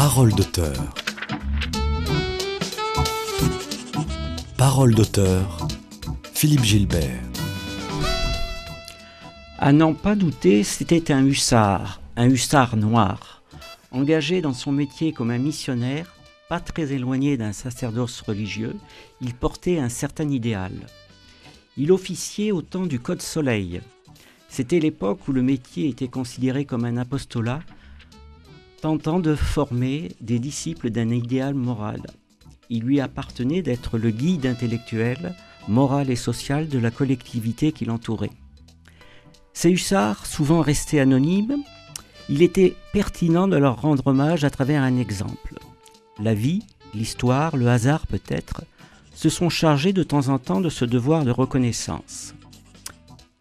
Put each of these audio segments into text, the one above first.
Parole d'auteur. Parole d'auteur. Philippe Gilbert. À n'en pas douter, c'était un hussard, un hussard noir. Engagé dans son métier comme un missionnaire, pas très éloigné d'un sacerdoce religieux, il portait un certain idéal. Il officiait au temps du Code Soleil. C'était l'époque où le métier était considéré comme un apostolat, tentant de former des disciples d'un idéal moral. Il lui appartenait d'être le guide intellectuel, moral et social de la collectivité qui l'entourait. Ces hussards, souvent restés anonymes, il était pertinent de leur rendre hommage à travers un exemple. La vie, l'histoire, le hasard peut-être, se sont chargés de temps en temps de ce devoir de reconnaissance.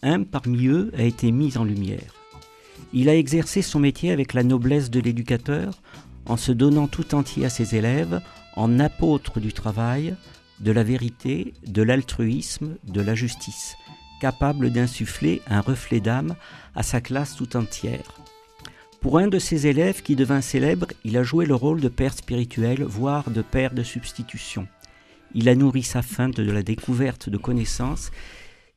Un parmi eux a été mis en lumière. Il a exercé son métier avec la noblesse de l'éducateur, en se donnant tout entier à ses élèves, en apôtre du travail, de la vérité, de l'altruisme, de la justice, capable d'insuffler un reflet d'âme à sa classe tout entière. Pour un de ses élèves qui devint célèbre, il a joué le rôle de père spirituel, voire de père de substitution. Il a nourri sa faim de la découverte de connaissances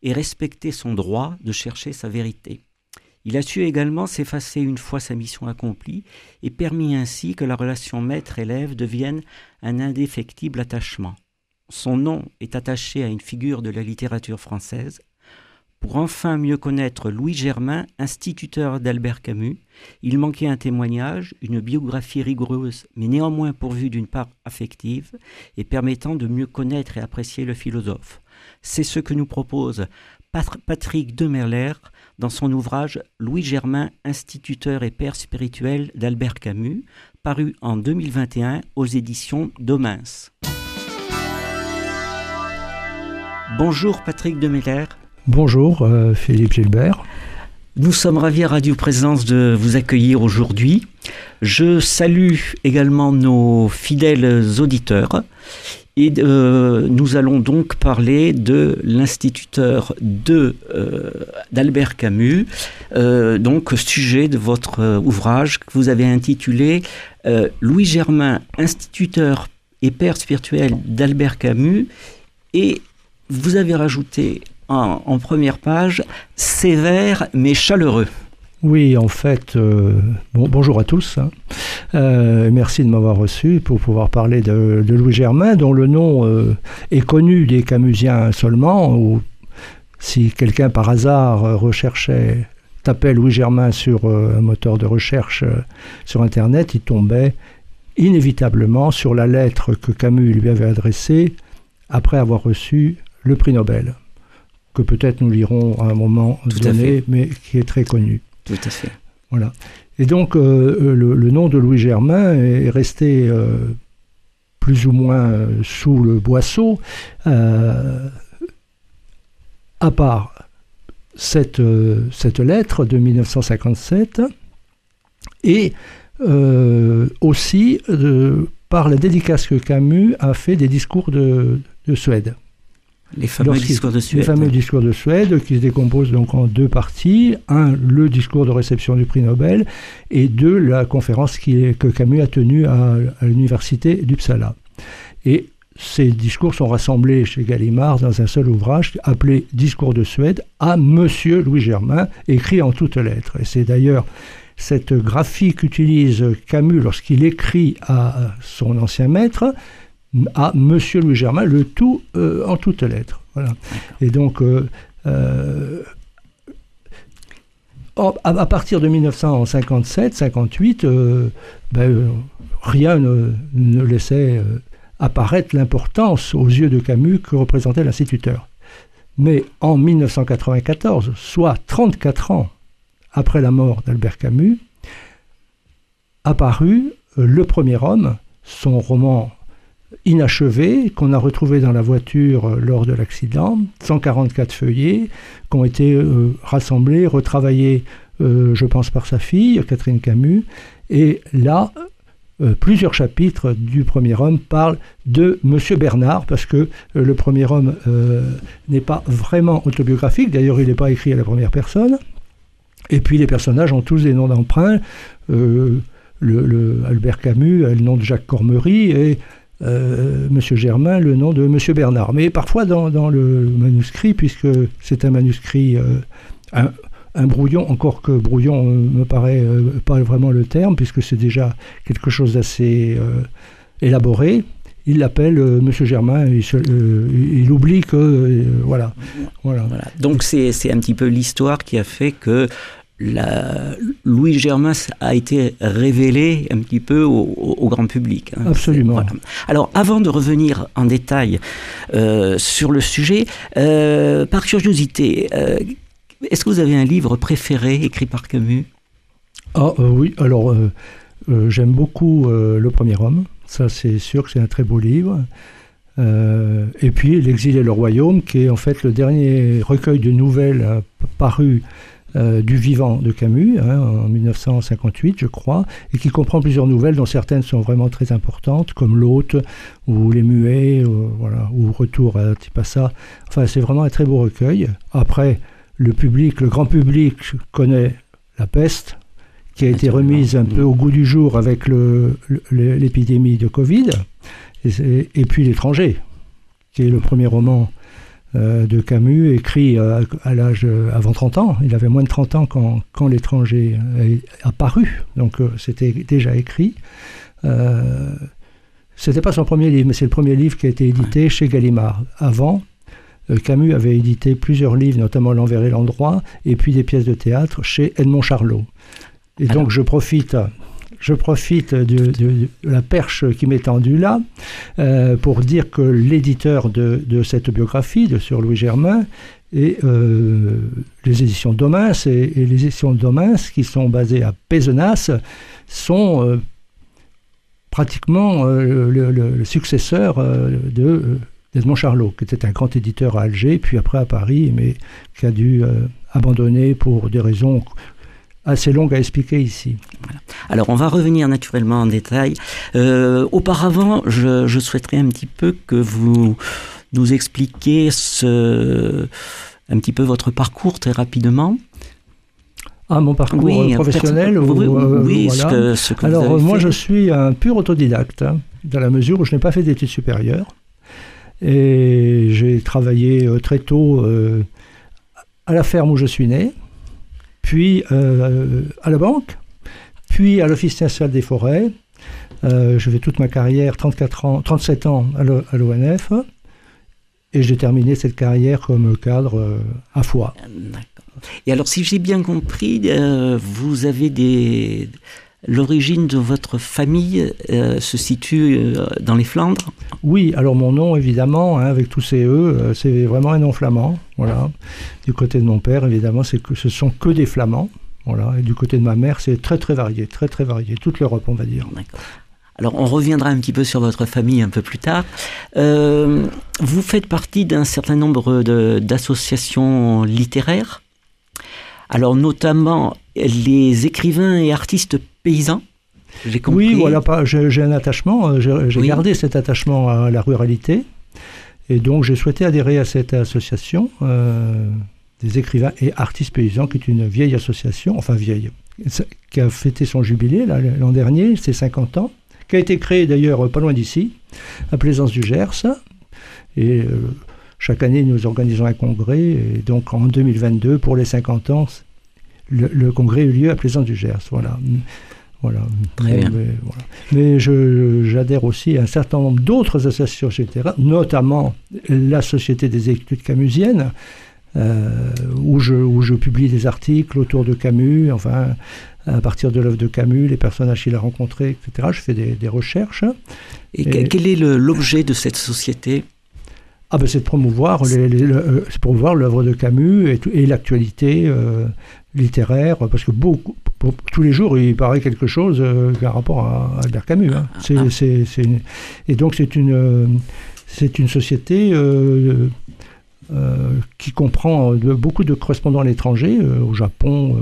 et respecté son droit de chercher sa vérité. Il a su également s'effacer une fois sa mission accomplie et permis ainsi que la relation maître-élève devienne un indéfectible attachement. Son nom est attaché à une figure de la littérature française, pour enfin mieux connaître Louis Germain, instituteur d'Albert Camus, il manquait un témoignage, une biographie rigoureuse, mais néanmoins pourvue d'une part affective et permettant de mieux connaître et apprécier le philosophe. C'est ce que nous propose Patrick Demerler dans son ouvrage Louis Germain, instituteur et père spirituel d'Albert Camus, paru en 2021 aux éditions Domins. Bonjour Patrick Demerler. Bonjour euh, Philippe Gilbert. Nous sommes ravis à Radio Présence de vous accueillir aujourd'hui. Je salue également nos fidèles auditeurs et euh, nous allons donc parler de l'instituteur euh, d'Albert Camus, donc sujet de votre ouvrage que vous avez intitulé Louis Germain, instituteur et père spirituel d'Albert Camus, et vous avez rajouté en, première page, sévère mais chaleureux. Oui, en fait, euh, bon, bonjour à tous. Hein. Euh, merci de m'avoir reçu pour pouvoir parler de, Louis Germain, dont le nom euh, est connu des Camusiens seulement. Ou si quelqu'un par hasard recherchait, tapait Louis Germain sur un moteur de recherche sur Internet, il tombait inévitablement sur la lettre que Camus lui avait adressée après avoir reçu le prix Nobel que peut-être nous lirons à un moment donné, mais qui est très connu. Voilà. Et donc, euh, euh, le, nom de Louis Germain est resté euh, plus ou moins sous le boisseau, à part cette, lettre de 1957, et aussi par la dédicace que Camus a fait des discours de Suède. Les fameux discours de Suède. Les fameux discours de Suède qui se décomposent donc en deux parties. Un, le discours de réception du prix Nobel, et deux, la conférence qui, que Camus a tenue à, l'université d'Uppsala. Et ces discours sont rassemblés chez Gallimard dans un seul ouvrage appelé Discours de Suède à Monsieur Louis Germain, écrit en toutes lettres. Et c'est d'ailleurs cette graphie qu'utilise Camus lorsqu'il écrit à son ancien maître, à Monsieur Louis Germain, le tout euh, en toutes lettres. Voilà. Et donc, euh, euh, à, partir de 1957-58, ben, rien ne, ne laissait apparaître l'importance aux yeux de Camus que représentait l'instituteur. Mais en 1994, soit 34 ans après la mort d'Albert Camus, apparut Le Premier Homme, son roman inachevé qu'on a retrouvé dans la voiture euh, lors de l'accident, 144 feuillets qui ont été euh, rassemblés, retravaillés, euh, je pense, par sa fille, Catherine Camus. Et là, plusieurs chapitres du premier homme parlent de Monsieur Bernard, parce que le premier homme n'est pas vraiment autobiographique, d'ailleurs il n'est pas écrit à la première personne. Et puis les personnages ont tous des noms d'emprunt. le, Albert Camus a le nom de Jacques Cormery et euh, Monsieur Germain le nom de Monsieur Bernard. Mais parfois dans, le manuscrit, puisque c'est un manuscrit, un, un, brouillon, encore que brouillon me paraît pas vraiment le terme, puisque c'est déjà quelque chose d'assez élaboré il l'appelle euh, Monsieur Germain, il, euh, oublie que euh, voilà, voilà. Donc c'est un petit peu l'histoire qui a fait que la, Louis Germain a été révélé un petit peu au, grand public. Hein. Absolument. Alors, avant de revenir en détail sur le sujet, par curiosité, est-ce que vous avez un livre préféré écrit par Camus? Ah oui, alors j'aime beaucoup Le Premier Homme. Ça, c'est sûr que c'est un très beau livre. Euh, et puis L'exil et le royaume, qui est en fait le dernier recueil de nouvelles euh, paru euh, du vivant de Camus, hein, en 1958, je crois, et qui comprend plusieurs nouvelles, dont certaines sont vraiment très importantes, comme L'Hôte, ou Les Muets, ou, voilà, ou Retour à Tipassa. Enfin, c'est vraiment un très beau recueil. Après, le public, le grand public connaît La Peste, qui a été remise un peu au goût du jour avec l'épidémie de Covid, et, puis L'étranger, qui est le premier roman de Camus, écrit euh, à l'âge euh, avant 30 ans. Il avait moins de 30 ans quand, quand L'étranger a paru, donc c'était déjà écrit. c'était pas son premier livre, mais c'est le premier livre qui a été édité chez Gallimard. Avant, Camus avait édité plusieurs livres, notamment L'envers et l'endroit, et puis des pièces de théâtre chez Edmond Charlot. Et donc je profite, je profite de, la perche qui m'est tendue là euh, pour dire que l'éditeur de, cette biographie de sur Louis Germain et euh, les éditions Domins et, les éditions Domins qui sont basées à Pézenas sont euh, pratiquement le, successeur de Desmond Charlot, qui était un grand éditeur à Alger, puis après à Paris, mais qui a dû abandonner pour des raisons assez longue à expliquer ici. Alors on va revenir naturellement en détail. Euh, auparavant, je, souhaiterais un petit peu que vous nous expliquiez ce, un petit peu votre parcours très rapidement. Ah, mon parcours euh, professionnel Oui, oui euh, ce, que, Alors, moi, je suis un pur autodidacte, hein, dans la mesure où je n'ai pas fait d'études supérieures. Et j'ai travaillé très tôt à la ferme où je suis né, puis euh, à la banque, puis à l'Office national des forêts. Euh, je fais toute ma carrière, 34 ans, 37 ans à l'ONF, et j'ai terminé cette carrière comme cadre euh, à Foix. Et alors, si j'ai bien compris, vous avez des... L'origine de votre famille se situe dans les Flandres? Oui, alors mon nom, évidemment, hein, avec tous ces E, c'est vraiment un nom flamand. Voilà. Du côté de mon père, évidemment, c'est que ce sont que des flamands. Voilà. Et du côté de ma mère, c'est très très varié, très très varié. Toute l'Europe, on va dire. Alors, on reviendra un petit peu sur votre famille un peu plus tard. Euh, vous faites partie d'un certain nombre d'associations littéraires? Alors, notamment les écrivains et artistes paysans. Oui, voilà, j'ai un attachement, euh, j'ai gardé cet attachement à la ruralité. Et donc j'ai souhaité adhérer à cette association euh, des écrivains et artistes paysans, qui est une vieille association, enfin vieille, qui a fêté son jubilé l'an dernier, c'est 50 ans, qui a été créée d'ailleurs pas loin d'ici, à Plaisance du Gers. Et euh, chaque année, nous organisons un congrès. Et donc en 2022, pour les 50 ans, le, le congrès eut lieu à Plaisance du Gers. Voilà. Voilà. Mais, j'adhère aussi à un certain nombre d'autres associations, etc., notamment la Société des études camusiennes, euh, où, je, où je publie des articles autour de Camus, enfin, à partir de l'œuvre de Camus, les personnages qu'il a rencontrés, etc. Je fais des, recherches. Et, quel est l'objet de cette société? Ah ben c'est de promouvoir euh, l'œuvre de Camus et, et l'actualité euh, littéraire, parce que beaucoup, tous les jours, il paraît quelque chose euh, par rapport à, Albert Camus. Hein. Ah, ah. et donc c'est une, c'est une société euh, euh, qui comprend beaucoup de correspondants à l'étranger, au Japon,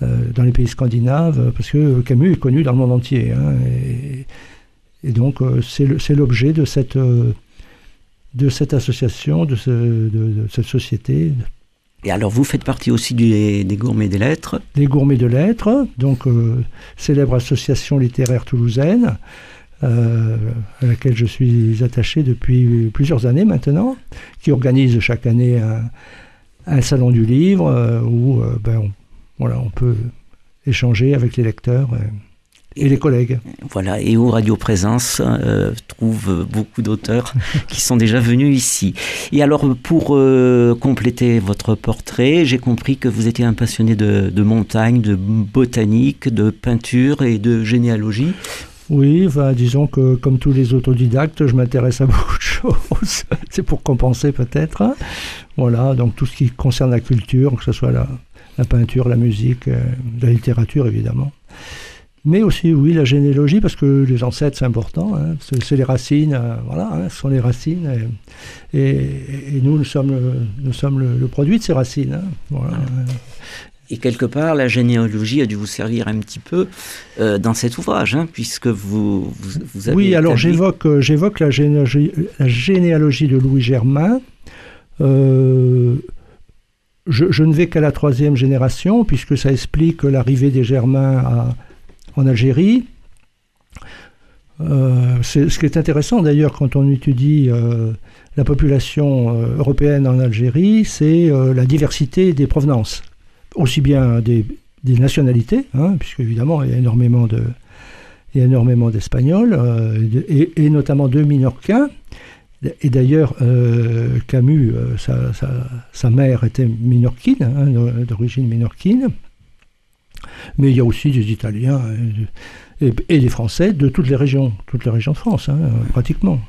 dans les pays scandinaves, parce que Camus est connu dans le monde entier. Hein. et, donc c'est l'objet de cette, de cette association, de, de cette société Et alors, vous faites partie aussi des, Gourmets des Lettres. Les Gourmets de Lettres, donc euh, célèbre association littéraire toulousaine, euh, à laquelle je suis attaché depuis plusieurs années maintenant, qui organise chaque année un, salon du livre euh, où ben, on, voilà, on peut échanger avec les lecteurs les collègues. Voilà, et où Radio Présence euh, trouve beaucoup d'auteurs qui sont déjà venus ici. Et alors, pour euh, compléter votre portrait, j'ai compris que vous étiez un passionné de, montagne, de botanique, de peinture et de généalogie. Oui, disons que comme tous les autodidactes, je m'intéresse à beaucoup de choses. C'est pour compenser peut-être. Voilà, donc tout ce qui concerne la culture, que ce soit la, la peinture, la musique, euh, la littérature évidemment mais aussi, oui, la généalogie, parce que les ancêtres, c'est important, hein, c'est les racines, euh, voilà, hein, ce sont les racines, et, nous, nous sommes, le, nous sommes le, produit de ces racines. Hein, et quelque part, la généalogie a dû vous servir un petit peu euh, dans cet ouvrage, puisque vous, vous, avez. Oui, alors j'évoque, euh, j'évoque la, généalogie, la généalogie de Louis Germain. je, je, ne vais qu'à la troisième génération, puisque ça explique l'arrivée des Germains à, en Algérie. Euh, ce qui est intéressant d'ailleurs quand on étudie euh, la population euh, européenne en Algérie, c'est la diversité des provenances, aussi bien des, nationalités, hein, puisque évidemment il y a énormément de, énormément d'Espagnols, et, notamment de Minorquins. Et d'ailleurs, Camus, sa, mère était minorquine, hein, d'origine minorquine. Mais il y a aussi des Italiens et, des Français de toutes les régions, toutes les régions de France, hein, pratiquement.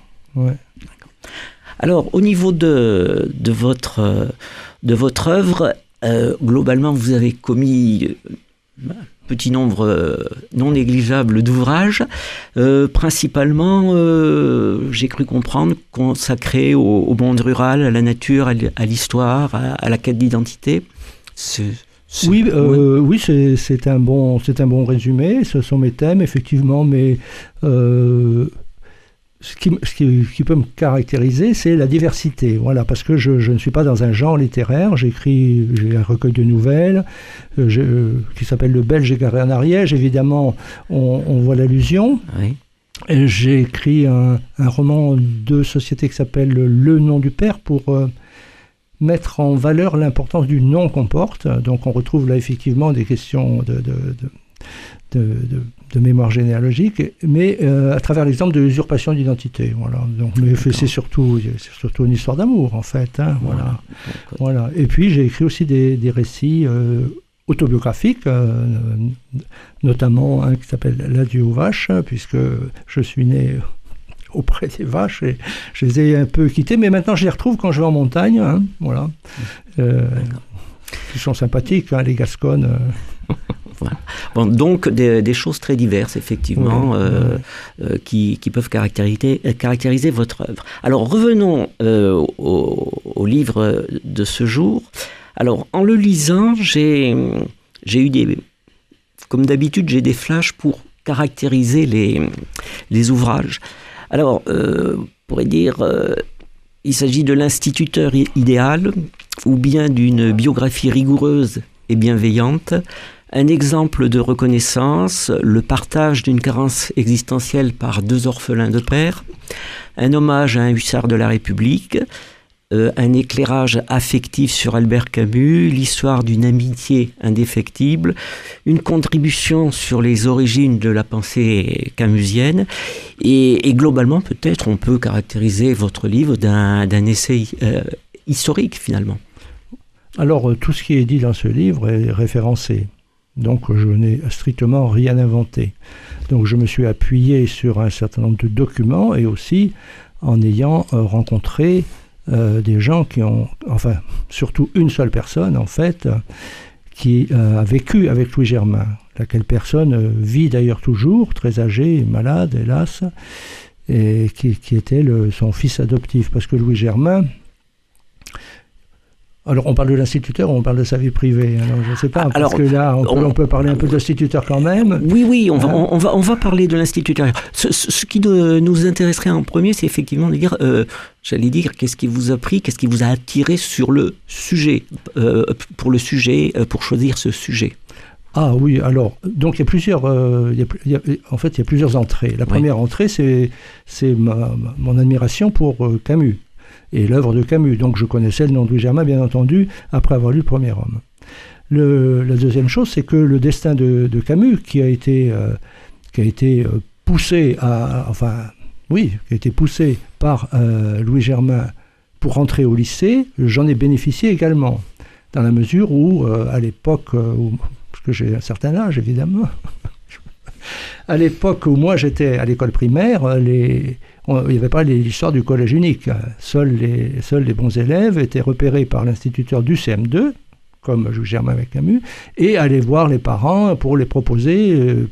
Alors, au niveau de, de, votre, de votre œuvre, euh, globalement, vous avez commis un petit nombre euh, non négligeable d'ouvrages, euh, principalement, j'ai cru comprendre, consacrés au, au, monde rural, à la nature, à l'histoire, à, à, la quête d'identité. Oui, euh, oui c'est un, bon, un bon résumé. Ce sont mes thèmes, effectivement, mais euh, ce, qui, ce, qui, peut me caractériser, c'est la diversité. Voilà, parce que je, je, ne suis pas dans un genre littéraire. J'écris, j'ai un recueil de nouvelles euh, qui s'appelle Le Belge égaré en Ariège. Évidemment, on, on voit l'allusion. Oui. J'ai écrit un, un, roman de société qui s'appelle Le nom du père pour mettre en valeur l'importance du nom qu'on porte. Donc on retrouve là effectivement des questions de, de, mémoire généalogique, mais euh, à travers l'exemple de l'usurpation d'identité. Voilà. Donc, mais c'est surtout, surtout une histoire d'amour en fait. Hein, voilà. voilà. Et puis j'ai écrit aussi des, récits euh, autobiographiques, euh, notamment un qui s'appelle L'adieu aux vaches, puisque je suis né auprès des vaches et je les ai un peu quittés, mais maintenant je les retrouve quand je vais en montagne. Hein, voilà. Euh, ils sont sympathiques, hein, les Gasconnes. Euh. Bon, donc des, choses très diverses, effectivement, euh, qui, peuvent caractériser, caractériser votre œuvre. Alors revenons au, livre de ce jour. Alors en le lisant, j'ai eu des... Comme d'habitude, j'ai des flashs pour caractériser les, les ouvrages. Alors, euh, on pourrait dire, euh, il s'agit de l'instituteur idéal ou bien d'une biographie rigoureuse et bienveillante, un exemple de reconnaissance, le partage d'une carence existentielle par deux orphelins de père, un hommage à un hussard de la République, euh, un éclairage affectif sur Albert Camus, l'histoire d'une amitié indéfectible, une contribution sur les origines de la pensée camusienne, et, globalement peut-être on peut caractériser votre livre d'un essai euh, historique finalement. Alors euh, tout ce qui est dit dans ce livre est référencé. Donc je n'ai strictement rien inventé. Donc je me suis appuyé sur un certain nombre de documents et aussi en ayant rencontré euh, des gens qui ont, enfin, surtout une seule personne, en fait, qui euh, a vécu avec Louis Germain, laquelle personne euh, vit d'ailleurs toujours, très âgée, malade, hélas, et qui, était son fils adoptif. Parce que Louis Germain, Alors, on parle de l'instituteur ou on parle de sa vie privée? Alors, je ne sais pas, parce Alors, que là, on, peut, on- on peut parler un peu de l'instituteur quand même. Oui, oui, on va, Hein? on, va, on va parler de l'instituteur. Ce, ce- ce qui de- nous intéresserait en premier, c'est effectivement de dire, euh, j'allais dire, qu'est-ce qui vous a pris, qu'est-ce qui vous a attiré sur le sujet, euh, pour le sujet, euh, pour choisir ce sujet. Ah oui, alors, donc il y a plusieurs, euh, il y a- il y a- en fait, il y a plusieurs entrées. La première entrée, c'est, mon admiration pour euh, Camus et l'œuvre de Camus. Donc je connaissais le nom de Louis Germain, bien entendu, après avoir lu Le Premier Homme. La deuxième chose, c'est que le destin de, Camus, qui a été, euh, qui a été euh, poussé à, enfin, oui, qui a été poussé par euh, Louis Germain pour rentrer au lycée, j'en ai bénéficié également, dans la mesure où, à l'époque, parce que j'ai un certain âge, évidemment, à l'époque où moi j'étais à l'école primaire, les, on- il n'y avait pas l'histoire du collège unique. Seuls les, bons élèves étaient repérés par l'instituteur du CM2, comme Germain avec Camus, et allaient voir les parents pour les proposer, euh,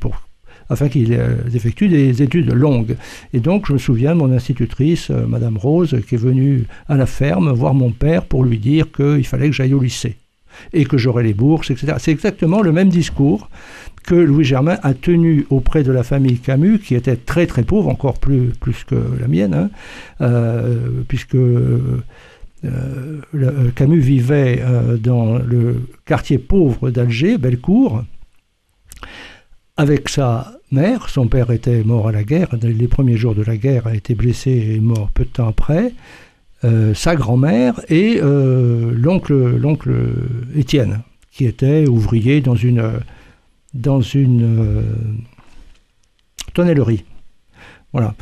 afin qu'ils euh, effectuent des études longues. Et donc je me souviens de mon institutrice, euh, Madame Rose, qui est venue à la ferme voir mon père pour lui dire qu'il fallait que j'aille au lycée et que j'aurais les bourses, etc. C'est exactement le même discours que Louis Germain a tenu auprès de la famille Camus, qui était très très pauvre, encore plus, que la mienne, hein, euh, puisque euh, euh, Camus vivait dans le quartier pauvre d'Alger, Bellecour, avec sa mère. Son père était mort à la guerre, les premiers jours de la guerre, a été blessé et mort peu de temps après. Sa grand-mère et l'oncle Étienne, qui était ouvrier dans une, dans une euh, tonnellerie. Voilà.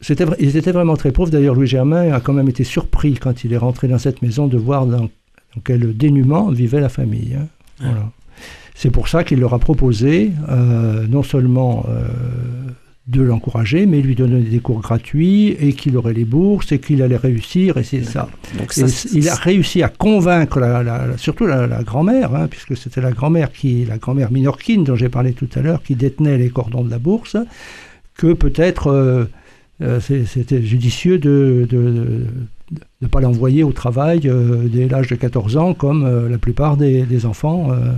C'était, vra- ils étaient vraiment très pauvres. D'ailleurs, Louis Germain a quand même été surpris quand il est rentré dans cette maison de voir dans, dans quel dénuement vivait la famille. hein. Voilà. C'est pour ça qu'il leur a proposé euh, non seulement euh, de l'encourager, mais lui donner des cours gratuits et qu'il aurait les bourses et qu'il allait réussir. Et c'est ça. Donc il a réussi à convaincre, la, la- la- surtout la, grand-mère, hein, puisque c'était la grand-mère qui, la grand-mère minorquine dont j'ai parlé tout à l'heure, qui détenait les cordons de la bourse, que peut-être euh, euh, c'était judicieux de ne pas l'envoyer au travail euh, dès l'âge de 14 ans, comme euh, la plupart des, des enfants euh,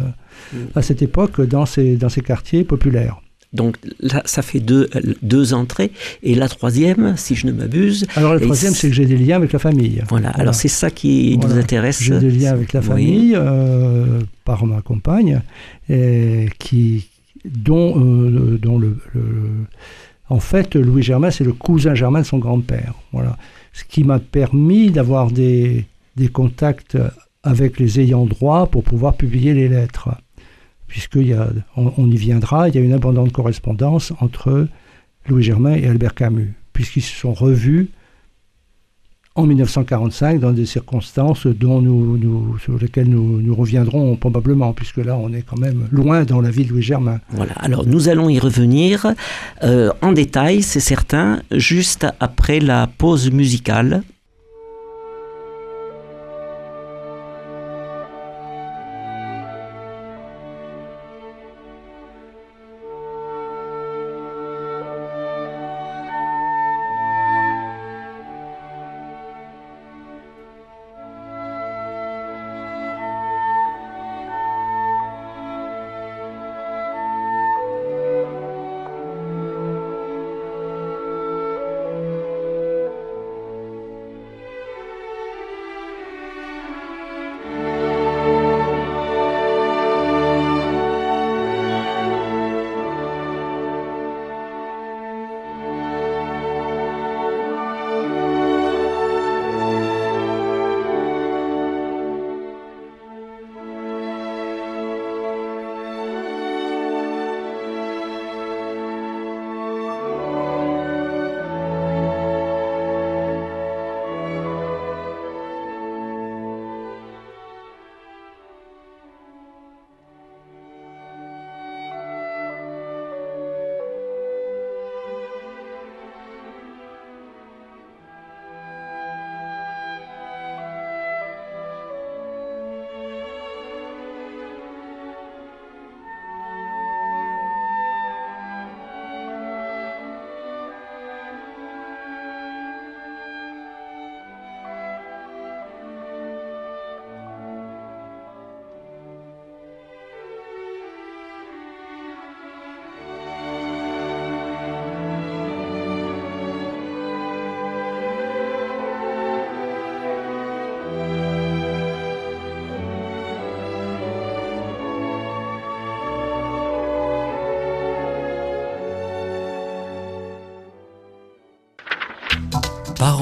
à cette époque dans ces, dans ces quartiers populaires. Donc là, ça fait deux, deux entrées. Et la troisième, si je ne m'abuse, Alors Et troisième, c'est que j'ai des liens avec la famille. voilà. Alors c'est ça qui nous intéresse. J'ai des liens avec la Oui. famille euh, par ma compagne, et qui, dont, euh, dont le, le- En fait, Louis Germain, c'est le cousin germain de son grand-père. Voilà. Ce qui m'a permis d'avoir des, des contacts avec les ayants droit pour pouvoir publier les lettres. Puisqu'il y on, y viendra, il y a une abondante correspondance entre Louis Germain et Albert Camus, puisqu'ils se sont revus en 1945 dans des circonstances dont nous, sur lesquelles nous, nous reviendrons probablement, puisque là on est quand même loin dans la vie de Louis Germain. Voilà, alors nous allons y revenir euh, en détail, c'est certain, juste après la pause musicale.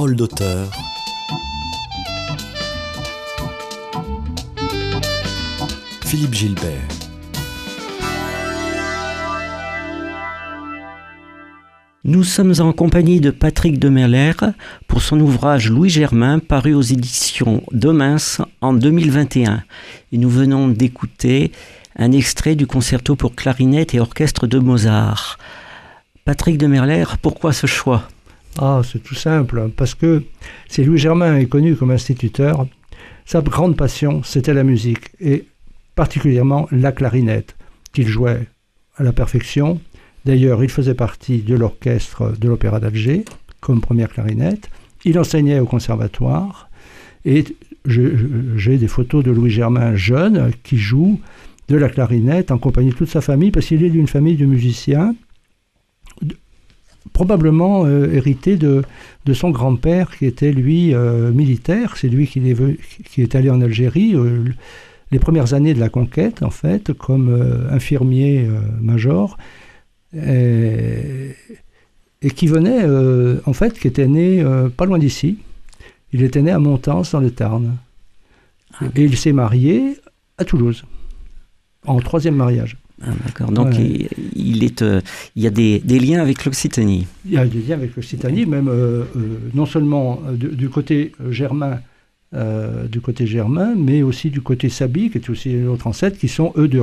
D'auteur. Philippe Gilbert. Nous sommes en compagnie de Patrick Demerler pour son ouvrage Louis Germain paru aux éditions Domins en 2021. Et nous venons d'écouter un extrait du concerto pour clarinette et orchestre de Mozart. Patrick Demerler, pourquoi ce choix? Ah, c'est tout simple, parce que si Louis Germain est connu comme instituteur, sa grande passion, c'était la musique, et particulièrement la clarinette, qu'il jouait à la perfection D'ailleurs, il faisait partie de l'orchestre de l'Opéra d'Alger comme première clarinette. Il enseignait au conservatoire et j'ai des photos de Louis Germain jeune qui joue de la clarinette en compagnie de toute sa famille parce qu'il est d'une famille de musiciens probablement euh, hérité de, de son grand-père qui était lui euh, militaire. C'est lui qui est, qui est, allé en Algérie euh, les premières années de la conquête en fait comme infirmier major et, qui venait, en fait, qui était né pas loin d'ici. Il était né à Montance, dans le Tarn. Ah. Et il s'est marié à Toulouse, en troisième mariage. Ah, D'accord. Donc il, est, euh, il y a des, des liens avec l'Occitanie. Il y a des liens avec l'Occitanie, même non seulement du côté germain, du côté germain, mais aussi du côté sabi, qui est aussi notre ancêtre, qui sont eux de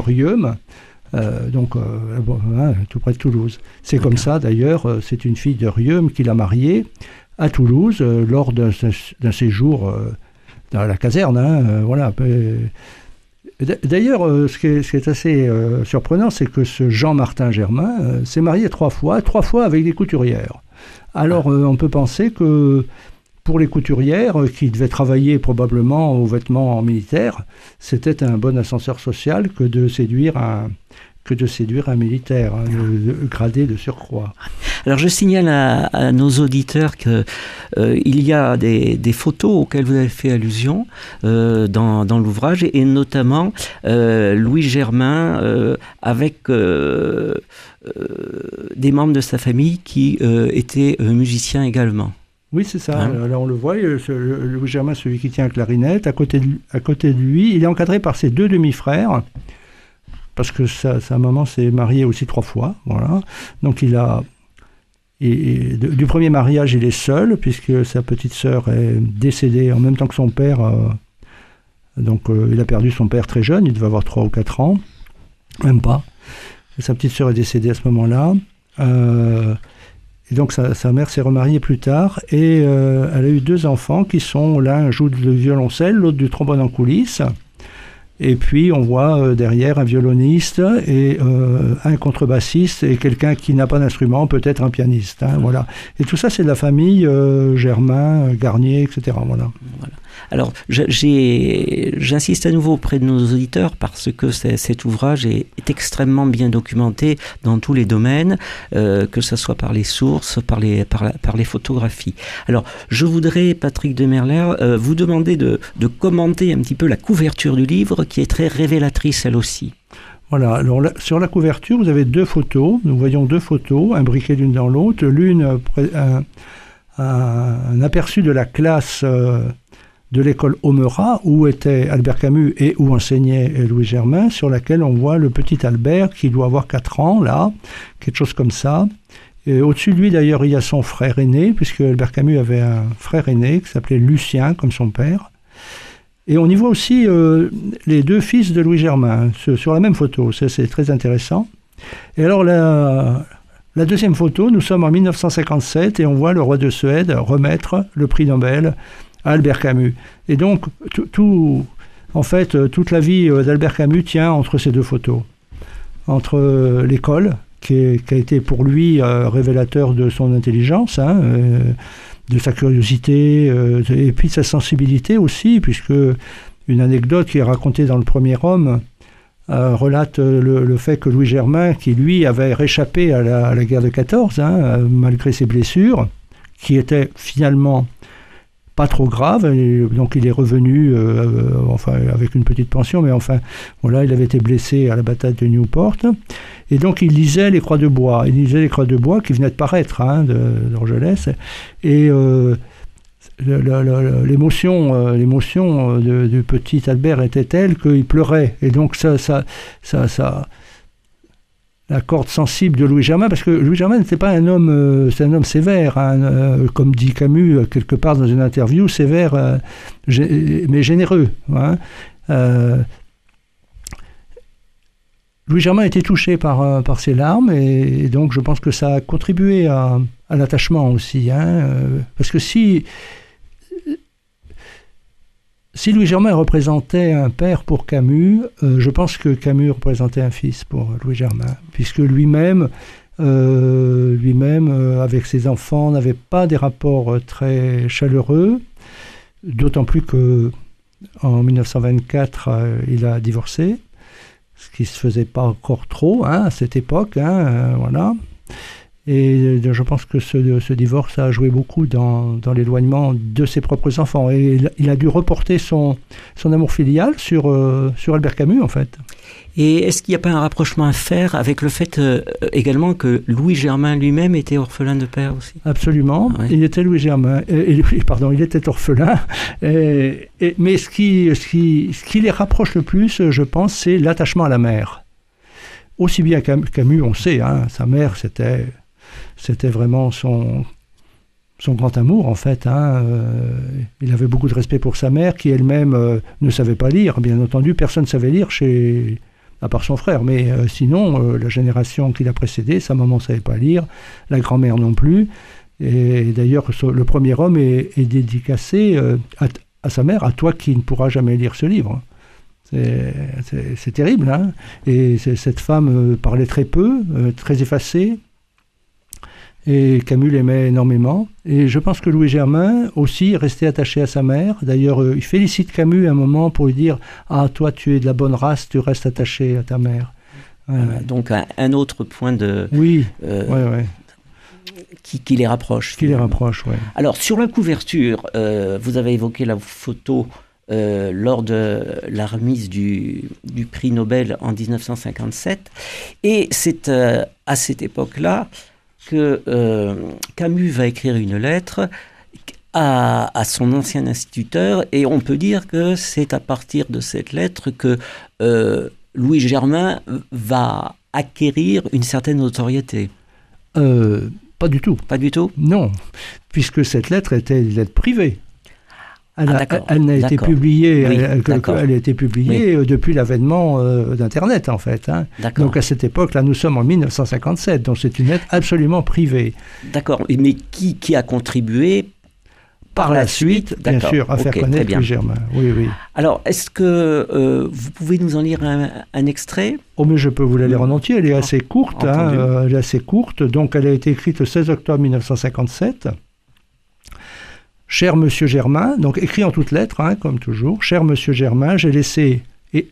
euh, donc, euh, hein, tout près de Toulouse. C'est comme ça, d'ailleurs, euh, c'est une fille de Rieux qui l'a marié à Toulouse lors d'un séjour dans la caserne. Hein, voilà. D'ailleurs, ce, qui est assez surprenant, c'est que ce Jean-Martin Germain s'est marié trois fois, trois fois avec des couturières. Alors, ah. on peut penser que pour les couturières, qui devaient travailler probablement aux vêtements militaires, c'était un bon ascenseur social que de séduire un, que de séduire un militaire, hein, gradé de surcroît. Alors je signale à, nos auditeurs qu'il euh, y a des, photos auxquelles vous avez fait allusion euh, dans, l'ouvrage, et, notamment euh, Louis Germain avec des membres de sa famille qui étaient musiciens également. Oui, c'est ça. Hein? Alors on le voit, Louis Germain, celui qui tient la clarinette, à côté, de, à côté de lui, il est encadré par ses deux demi-frères parce que sa, maman s'est mariée aussi trois fois. Voilà. Donc il a. Du premier mariage, il est seul, puisque sa petite sœur est décédée en même temps que son père. Euh, donc euh, il a perdu son père très jeune, il devait avoir trois ou quatre ans, même pas. sa petite sœur est décédée à ce moment-là. Euh, et donc sa, sa mère s'est remariée plus tard et elle a eu deux enfants qui sont l'un joue du violoncelle, l'autre du trombone en coulisses. Et puis on voit euh, derrière un violoniste et euh, un contrebassiste et quelqu'un qui n'a pas d'instrument, peut-être un pianiste. Hein, voilà. Et tout ça, c'est de la famille euh, Germain, Garnier, etc. Voilà. voilà. Alors, j'insiste à nouveau auprès de nos auditeurs parce que cet ouvrage est, extrêmement bien documenté dans tous les domaines, que ce soit par les sources, par les, photographies. Alors, je voudrais, Patrick Demerler, euh, vous demander de, commenter un petit peu la couverture du livre qui est très révélatrice elle aussi. Voilà, alors sur la couverture, vous avez deux photos. Nous voyons deux photos, imbriquées l'une dans l'autre. L'une, un, un, aperçu de la classe euh, de l'école Omera, où était Albert Camus et où enseignait Louis Germain, sur laquelle on voit le petit Albert qui doit avoir 4 ans, là, quelque chose comme ça. Au-dessus de lui, d'ailleurs, il y a son frère aîné, puisque Albert Camus avait un frère aîné qui s'appelait Lucien, comme son père. Et on y voit aussi euh, les deux fils de Louis Germain, sur la même photo. C'est très intéressant. Et alors, la, deuxième photo, nous sommes en 1957 et on voit le roi de Suède remettre le prix Nobel Albert Camus. Et donc, tout, en fait, toute la vie euh, d'Albert Camus tient entre ces deux photos. Entre euh, l'école, qui, a été pour lui révélateur de son intelligence, hein, de sa curiosité, et puis de sa sensibilité aussi, puisque une anecdote qui est racontée dans le premier homme relate le, fait que Louis Germain, qui lui avait réchappé à la, guerre de 14, hein, malgré ses blessures, qui étaient finalement pas trop grave. donc il est revenu, euh, euh, enfin avec une petite pension, mais enfin voilà, il avait été blessé à la bataille de Newport. Et donc il lisait les Croix de bois. Il lisait les Croix de bois qui venaient de paraître hein, d'Angeles. Et euh, l'émotion, l'émotion du petit Albert était telle qu'il pleurait. Et donc ça, ça, ça, ça, la corde sensible de Louis Germain, parce que Louis Germain n'était pas un homme, c'est un homme sévère, hein, comme dit Camus quelque part dans une interview, sévère mais généreux. Hein. Louis Germain été touché par, par ses larmes et, donc je pense que ça a contribué à, à l'attachement aussi. Hein, parce que si, si Louis Germain représentait un père pour Camus, euh, je pense que Camus représentait un fils pour Louis Germain, puisque lui-même, euh, lui-même euh, avec ses enfants, n'avait pas des rapports très chaleureux, d'autant plus que en 1924, il a divorcé, ce qui se faisait pas encore trop hein, à cette époque, hein, voilà. Et je pense que ce, ce, divorce a joué beaucoup dans, dans l'éloignement de ses propres enfants. Et il, a dû reporter son, son amour filial sur, euh, sur Albert Camus, en fait. Et est-ce qu'il n'y a pas un rapprochement à faire avec le fait euh, également que Louis Germain lui-même était orphelin de père aussi? Absolument. Il était Louis Germain. Et, pardon, il était orphelin. Et, mais ce qui, ce, qui, ce qui les rapproche le plus, je pense, c'est l'attachement à la mère. Aussi bien Camus, on sait, hein, sa mère, c'était c'était vraiment son, son grand amour en fait. Hein. Euh, il avait beaucoup de respect pour sa mère qui elle-même euh, ne savait pas lire, bien entendu. Personne ne savait lire chez à part son frère, mais euh, sinon la génération qui l'a précédé, sa maman ne savait pas lire, la grand-mère non plus. Et d'ailleurs, le premier homme est, dédicacé à, sa mère, à toi qui ne pourras jamais lire ce livre. C'est terrible. Hein et cette femme parlait très peu, très effacée, et Camus l'aimait énormément. Et je pense que Louis Germain aussi restait attaché à sa mère. D'ailleurs, euh, il félicite Camus un moment pour lui dire Ah, toi, tu es de la bonne race, tu restes attaché à ta mère. donc, un, autre point de. Oui, euh, Qui, les rapproche. Qui les rapproche, oui. Alors, sur la couverture, euh, vous avez évoqué la photo lors de la remise du, du, prix Nobel en 1957. Et c'est à cette époque-là que euh, Camus va écrire une lettre à, son ancien instituteur et on peut dire que c'est à partir de cette lettre que euh, Louis Germain va acquérir une certaine notoriété. Euh, pas du tout. Pas du tout? Non, puisque cette lettre était une lettre privée. Elle, ah, n'a été publiée, elle, a été publiée depuis l'avènement euh, d'Internet, en fait. Hein. Donc à cette époque, là, nous sommes en 1957, donc c'est une lettre absolument privée. D'accord, mais qui, qui a contribué par, la suite, bien sûr, à faire connaître le Germain. Oui, oui. Alors, est-ce que euh, vous pouvez nous en lire un, extrait? Oh, mais je peux vous la lire en entier. Elle est assez courte. Hein, elle est assez courte. Donc, elle a été écrite le 16 octobre 1957. Cher Monsieur Germain, donc écrit en toutes lettres, hein, comme toujours, Cher Monsieur Germain, j'ai laissé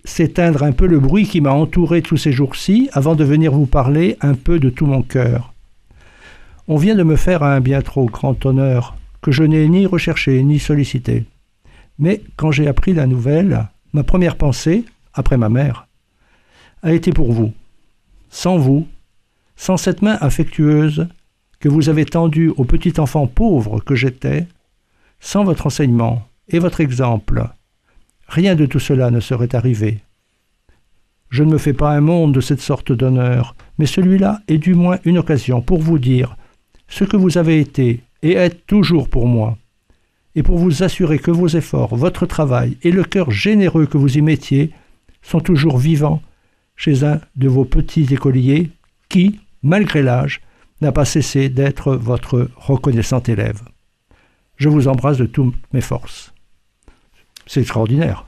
s'éteindre un peu le bruit qui m'a entouré tous ces jours-ci avant de venir vous parler un peu de tout mon cœur. On vient de me faire un bien trop grand honneur que je n'ai ni recherché ni sollicité. Mais quand j'ai appris la nouvelle, ma première pensée, après ma mère, a été pour vous. Sans vous, sans cette main affectueuse que vous avez tendue au petit enfant pauvre que j'étais, sans votre enseignement et votre exemple, rien de tout cela ne serait arrivé. Je ne me fais pas un monde de cette sorte d'honneur, mais celui-là est du moins une occasion pour vous dire ce que vous avez été et êtes toujours pour moi, et pour vous assurer que vos efforts, votre travail et le cœur généreux que vous y mettiez sont toujours vivants chez un de vos petits écoliers qui, malgré l'âge, n'a pas cessé d'être votre reconnaissant élève. Je vous embrasse de toutes mes forces. C'est extraordinaire.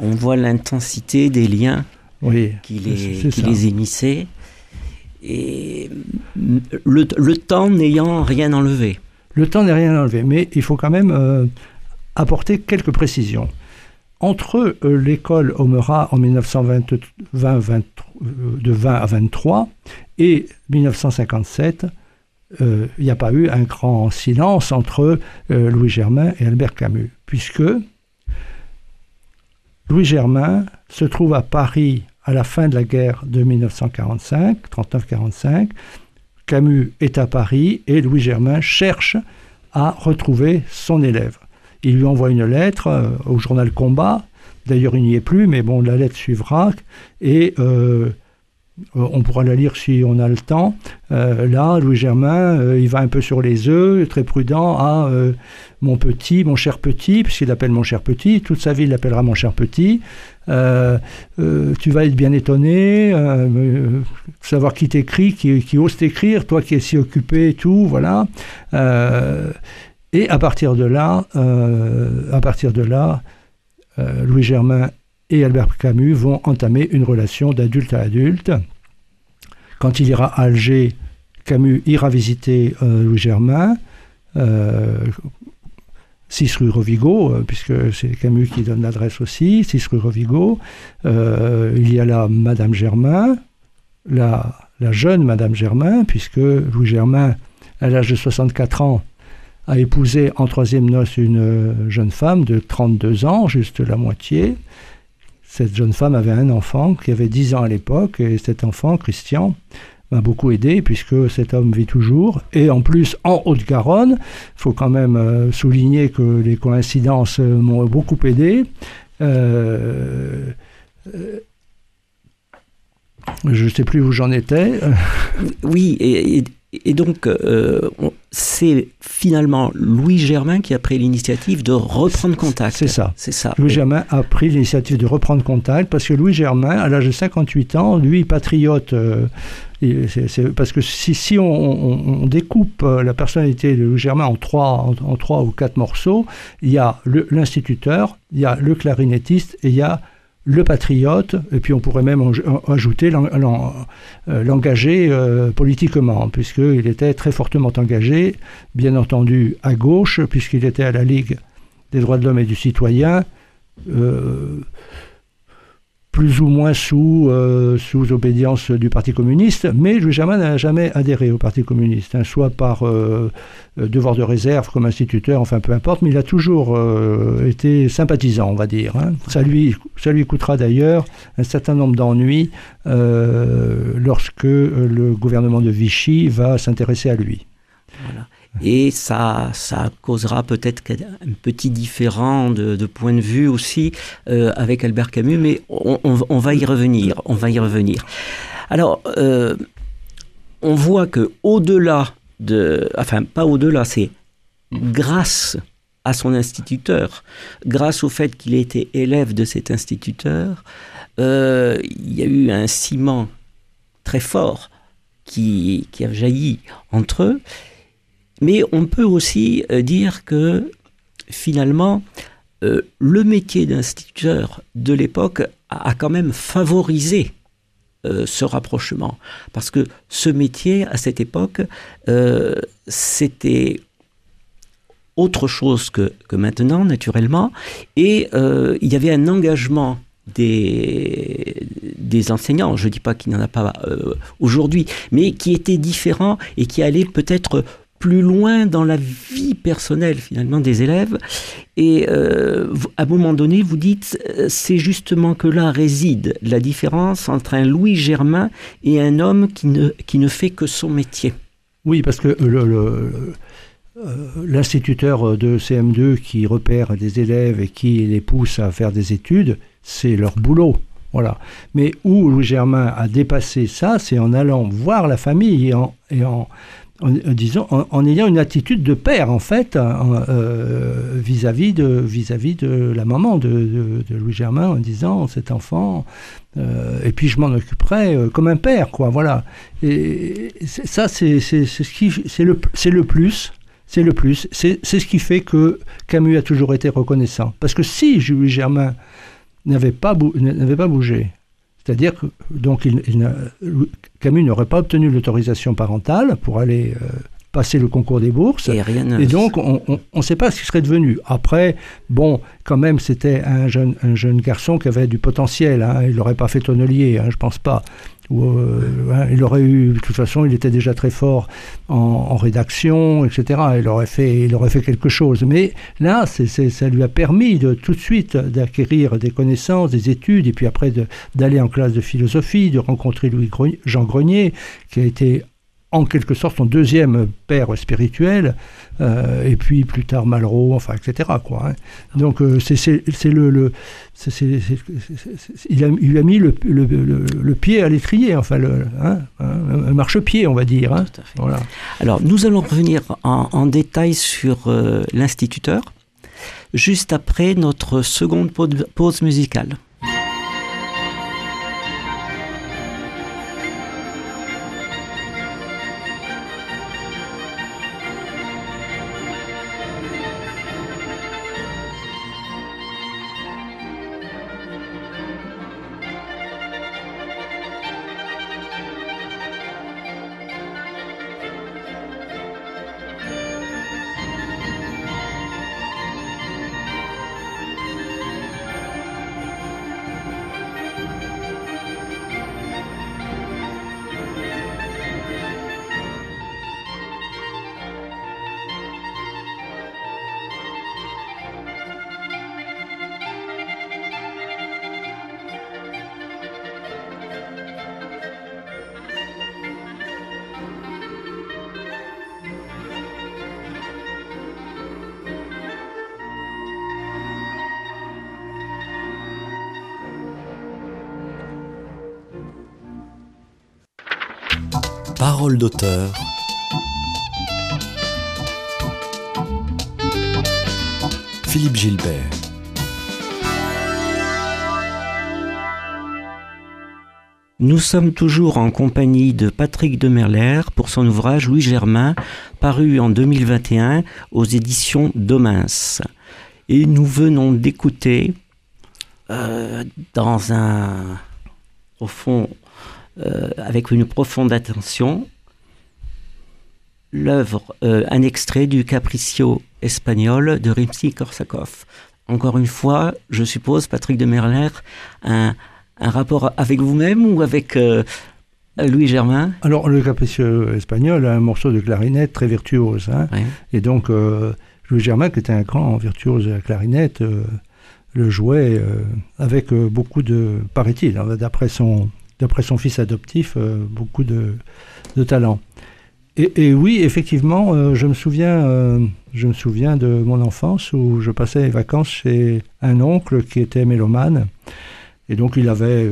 On voit l'intensité des liens oui, qui, les, qui les émissaient. Et le, temps n'ayant rien enlevé. Le temps n'est rien enlevé, mais il faut quand même euh, apporter quelques précisions. Entre euh, l'école Omera en 1920, euh, de 20 à 23 et 1957, il euh, n'y a pas eu un grand silence entre euh, Louis Germain et Albert Camus, puisque Louis Germain se trouve à Paris à la fin de la guerre de 1945, 39-45. Camus est à Paris et Louis Germain cherche à retrouver son élève. Il lui envoie une lettre euh, au journal Combat. D'ailleurs, il n'y est plus, mais bon, la lettre suivra. Et on pourra la lire si on a le temps. là, Louis Germain, il va un peu sur les œufs, très prudent. Ah, mon petit, mon cher petit, puisqu'il l'appelle mon cher petit, toute sa vie il l'appellera mon cher petit. tu vas être bien étonné, savoir qui t'écrit, qui, ose t'écrire, toi qui es si occupé et tout, voilà. Et à partir de là, euh, euh, Louis Germain et Albert Camus vont entamer une relation d'adulte à adulte. Quand il ira à Alger, Camus ira visiter euh, Louis Germain, 6 rue Rovigo, puisque c'est Camus qui donne l'adresse aussi, 6 rue Rovigo. il y a là Madame Germain, la, jeune Madame Germain, puisque Louis Germain, à l'âge de 64 ans, a épousé en troisième noce une euh, jeune femme de 32 ans, juste la moitié. Cette jeune femme avait un enfant qui avait 10 ans à l'époque, et cet enfant, Christian, m'a beaucoup aidé puisque cet homme vit toujours. Et en plus, en Haute-Garonne, il faut quand même euh, souligner que les coïncidences m'ont beaucoup aidé. Euh, je ne sais plus où j'en étais. Oui, et donc, euh, c'est finalement Louis Germain qui a pris l'initiative de reprendre contact. C'est ça. C'est ça. Louis Germain a pris l'initiative de reprendre contact parce que Louis Germain, à l'âge de 58 ans, lui, patriote, euh, parce que si, si on, découpe euh, la personnalité de Louis Germain en trois, en trois ou quatre morceaux, il y a l'instituteur, il y a le clarinettiste et il y a le patriote, et puis on pourrait même ajouter euh, l'engagé euh, politiquement, puisqu'il était très fortement engagé, bien entendu à gauche, puisqu'il était à la Ligue des droits de l'homme et du citoyen. Euh, plus ou moins sous, euh, sous obédience du Parti communiste, mais Louis Germain n'a jamais adhéré au Parti communiste, hein, soit par euh, euh, devoir de réserve comme instituteur, enfin peu importe, mais il a toujours été sympathisant, on va dire. Hein. Ça, lui, ça lui coûtera d'ailleurs un certain nombre d'ennuis lorsque le gouvernement de Vichy va s'intéresser à lui. Et ça, ça causera peut-être un petit différent de, point de vue aussi euh, avec Albert Camus, mais on, on, va y revenir, on va y revenir. Alors, euh, on voit que au-delà de, enfin pas au-delà, c'est grâce à son instituteur, grâce au fait qu'il était élève de cet instituteur, euh, il y a eu un ciment très fort qui, qui a jailli entre eux. Mais on peut aussi euh, dire que finalement, euh, le métier d'instituteur de l'époque a, quand même favorisé euh, ce rapprochement. Parce que ce métier, à cette époque, c'était autre chose que, que, maintenant, naturellement, et il y avait un engagement des, des enseignants, je ne dis pas qu'il n'y en a pas aujourd'hui, mais qui était différent et qui allait peut-être plus loin dans la vie personnelle finalement des élèves. Et euh, à un moment donné, vous dites, euh, c'est justement que là réside la différence entre un Louis Germain et un homme qui ne, qui ne fait que son métier. Oui, parce que euh, l'instituteur de CM2 qui repère des élèves et qui les pousse à faire des études, c'est leur boulot. Voilà. Mais où Louis Germain a dépassé ça, c'est en allant voir la famille en, et en en, en, ayant une attitude de père, en fait, euh, vis-à-vis de, vis -vis de la maman de, Louis Germain, en disant cet enfant, euh, et puis je m'en occuperai euh, comme un père, quoi, voilà. Et ça, c'est ce le, le plus. C'est le plus. C'est ce qui fait que Camus a toujours été reconnaissant. Parce que si Louis Germain n'avait pas, pas bougé, c'est-à-dire que donc il, Camus n'aurait pas obtenu l'autorisation parentale pour aller euh, passer le concours des bourses. Et, rien et donc, on ne sait pas ce qu'il serait devenu. Après, bon, quand même, c'était un jeune, un jeune garçon qui avait du potentiel. Hein. Il n'aurait pas fait tonnelier, hein, je pense pas. Euh, hein, il aurait eu, de toute façon, il était déjà très fort en, rédaction, etc. Il aurait fait, il aurait fait quelque chose. Mais là, ça lui a permis de tout de suite d'acquérir des connaissances, des études, et puis après d'aller en classe de philosophie, de rencontrer Louis Jean Grenier, qui a été en quelque sorte son deuxième père spirituel, euh, et puis plus tard Malraux, enfin, etc. Quoi, hein. Donc euh, c'est le, le il, a, il a mis le, le, le pied à l'étrier, enfin le, hein, un marchepied, on va dire. Hein. Voilà. Alors nous allons revenir en, en détail sur euh, l'instituteur, juste après notre seconde pause musicale. D'auteur. Philippe Gilbert. Nous sommes toujours en compagnie de Patrick de Merler pour son ouvrage Louis Germain, paru en 2021 aux éditions Domins. Et nous venons d'écouter, euh, dans un, au fond, euh, avec une profonde attention l'œuvre, euh, un extrait du Capriccio espagnol de Rimsky-Korsakov. Encore une fois, je suppose, Patrick de Merler, un, un rapport avec vous-même ou avec euh, Louis Germain? Alors, le Capriccio espagnol a un morceau de clarinette très virtuose. Hein. Et donc, Louis Germain, qui était un grand virtuose de la clarinette, le jouait avec beaucoup de, paraît-il, hein, d'après son, d'après son fils adoptif, euh, beaucoup de, talent. Et, oui, effectivement, euh, je, me souviens, euh, je me souviens de mon enfance où je passais les vacances chez un oncle qui était mélomane. Et donc, il avait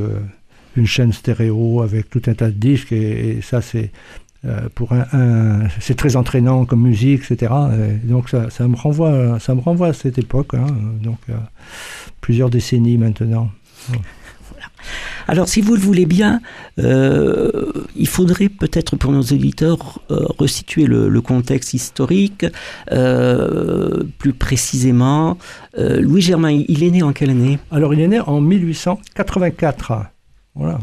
une chaîne stéréo avec tout un tas de disques. Et, ça, c'est pour un, c'est très entraînant comme musique, etc. donc, ça, ça, me renvoie, ça me renvoie à cette époque, hein, donc plusieurs décennies maintenant. Alors, si vous le voulez bien, euh, il faudrait peut-être pour nos éditeurs euh, resituer le, contexte historique euh, plus précisément. Louis Germain, il est né en quelle année? Alors, il est né en 1884. Voilà.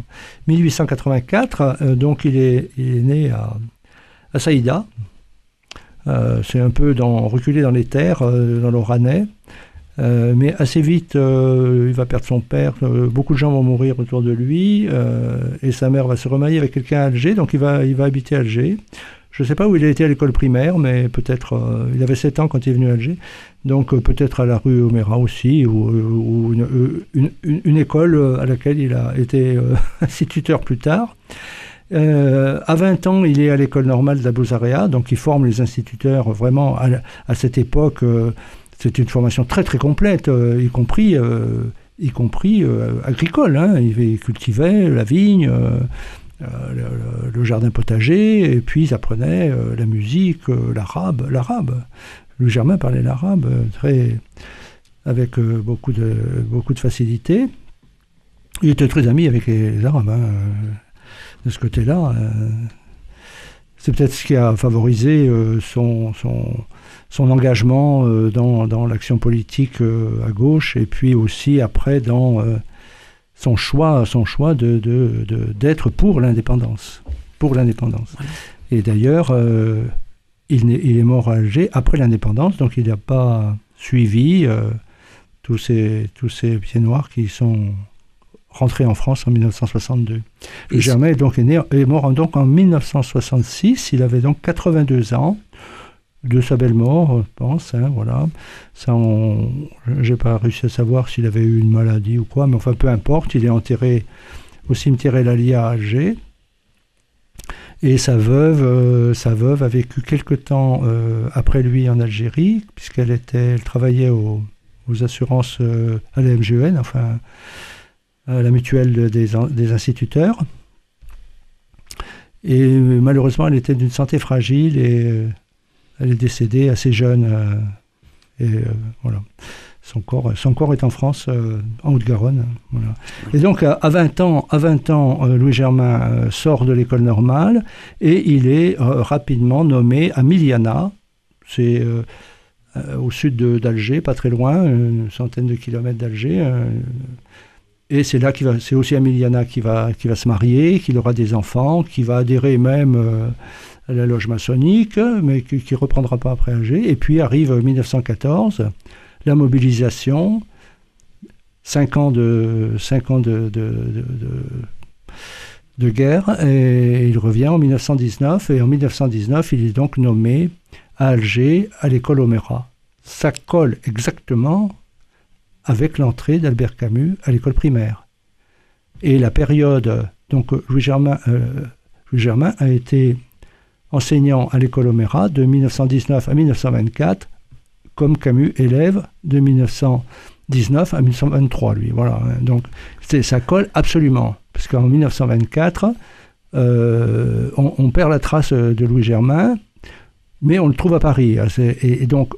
1884, donc il est, né à, à Saïda. C'est un peu dans, reculé dans les terres, dans l'Oranais. Euh, mais assez vite, euh, il va perdre son père, euh, beaucoup de gens vont mourir autour de lui, et sa mère va se remarier avec quelqu'un à Alger, donc il va, il va habiter à Alger. Je ne sais pas où il a été à l'école primaire, mais peut-être, il avait 7 ans quand il est venu à Alger, donc peut-être à la rue Omera aussi, ou, une, une, école à laquelle il a été instituteur plus tard. à 20 ans, il est à l'école normale d'Abou donc il forme les instituteurs vraiment à, à cette époque c'est une formation très très complète, euh, y compris, euh, y compris euh, agricole. Hein. Il cultivait la vigne, le, jardin potager, et puis ils apprenaient la musique, l'arabe. L'arabe. Le Germain parlait l'arabe très avec beaucoup de beaucoup de facilité. Il était très ami avec les, Arabes. Hein, de ce côté-là, c'est peut-être ce qui a favorisé son, son son engagement euh, dans, dans l'action politique euh, à gauche et puis aussi après dans euh, son choix, son choix de, d'être pour l'indépendance. Pour l'indépendance. Et d'ailleurs, il, il, est mort à Alger après l'indépendance, donc il n'a pas suivi tous, ces, tous ces pieds noirs qui sont rentrés en France en 1962. Germain est donc est, né, est mort donc en 1966, il avait donc 82 ans de sa belle mort, je pense. Hein, voilà. Ça, j'ai pas réussi à savoir s'il avait eu une maladie ou quoi, mais enfin peu importe. Il est enterré au cimetière El Ali à Alger. Et sa veuve, sa veuve a vécu quelque temps après lui en Algérie, puisqu'elle était, elle travaillait aux assurances à la MGN, enfin la mutuelle des, instituteurs. Et malheureusement, elle était d'une santé fragile et elle est décédée assez jeune. et voilà son corps, son corps est en France, euh, en Haute-Garonne. Voilà. Et donc, à, 20 ans, à 20 ans euh, Louis Germain euh, sort de l'école normale et il est rapidement nommé à Miliana. C'est au sud d'Alger, pas très loin, une centaine de kilomètres d'Alger. Et c'est là qu'il va, c'est aussi à Miliana qu'il va, qui va se marier, qu'il aura des enfants, qui va adhérer même à la loge maçonnique, mais qui ne reprendra pas après Alger. Et puis arrive 1914 la mobilisation, cinq ans de, cinq ans de, de, guerre, et il revient en 1919, et en 1919, il est donc nommé à Alger, à l'école Omera. Ça colle exactement avec l'entrée d'Albert Camus à l'école primaire. Et la période, donc Louis Germain, euh, Louis Germain a été enseignant à l'école Omera de 1919 à 1924 comme Camus élève de 1919 à 1923, lui. Voilà. Donc ça colle absolument. Parce qu'en 1924, euh, on, perd la trace de Louis Germain, mais on le trouve à Paris. Et, donc,